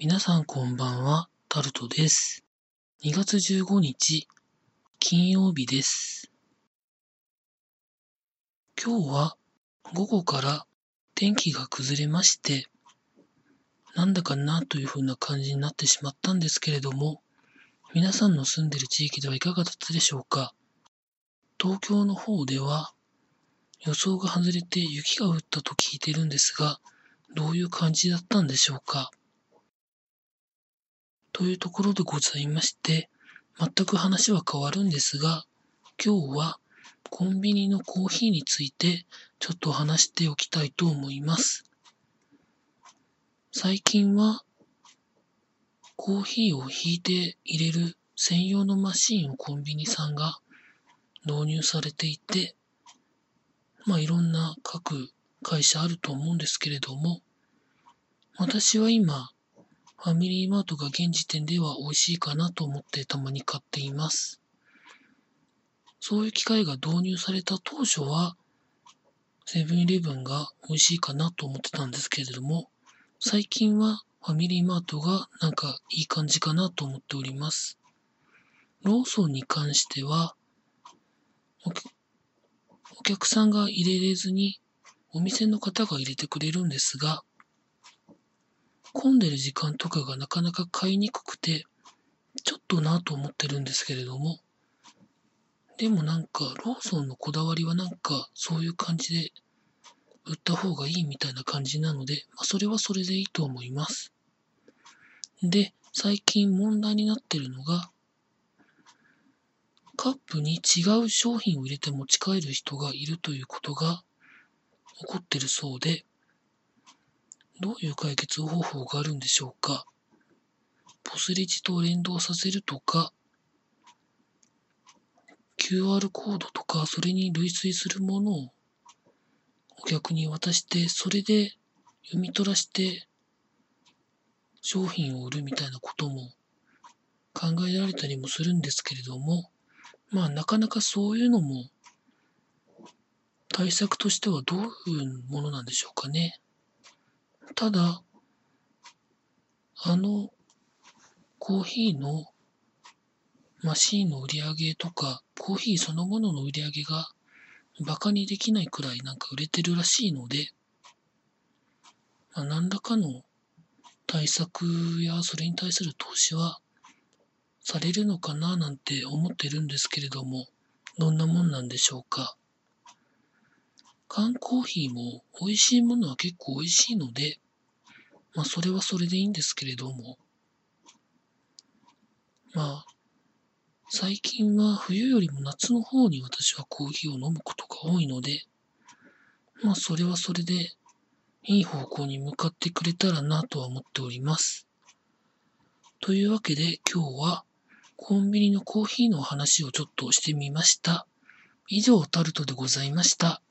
皆さんこんばんは、タルトです。2月15日、金曜日です。今日は午後から天気が崩れまして、なんだかなという風な感じになってしまったんですけれども、皆さんの住んでる地域ではいかがだったでしょうか東京の方では予想が外れて雪が降ったと聞いてるんですが、どういう感じだったんでしょうかというところでございまして、全く話は変わるんですが、今日はコンビニのコーヒーについてちょっと話しておきたいと思います。最近はコーヒーをひいて入れる専用のマシンをコンビニさんが導入されていて、まあいろんな各会社あると思うんですけれども、私は今、ファミリーマートが現時点では美味しいかなと思ってたまに買っています。そういう機械が導入された当初は、セブンイレブンが美味しいかなと思ってたんですけれども、最近はファミリーマートがなんかいい感じかなと思っております。ローソンに関しては、お客さんが入れれずにお店の方が入れてくれるんですが、混んでる時間とかがなかなか買いにくくて、ちょっとなと思ってるんですけれども、でもなんかローソンのこだわりはなんかそういう感じで売った方がいいみたいな感じなので、まあ、それはそれでいいと思います。で、最近問題になってるのが、カップに違う商品を入れて持ち帰る人がいるということが起こってるそうで、どういう解決方法があるんでしょうか？ポスレジと連動させるとか、QR コードとか、それに類推するものをお客に渡して、それで読み取らして商品を売るみたいなことも考えられたりもするんですけれども、まあなかなかそういうのも対策としてはどういうものなんでしょうかね？ただ、あのコーヒーのマシーンの売り上げとか、コーヒーそのものの売り上げがバカにできないくらいなんか売れてるらしいので、まあ、何らかの対策やそれに対する投資はされるのかななんて思ってるんですけれども、どんなもんなんでしょうか。缶コーヒーも美味しいものは結構美味しいので、まあそれはそれでいいんですけれども、まあ最近は冬よりも夏の方に私はコーヒーを飲むことが多いので、まあそれはそれでいい方向に向かってくれたらなとは思っております。というわけで今日はコンビニのコーヒーの話をちょっとしてみました。以上タルトでございました。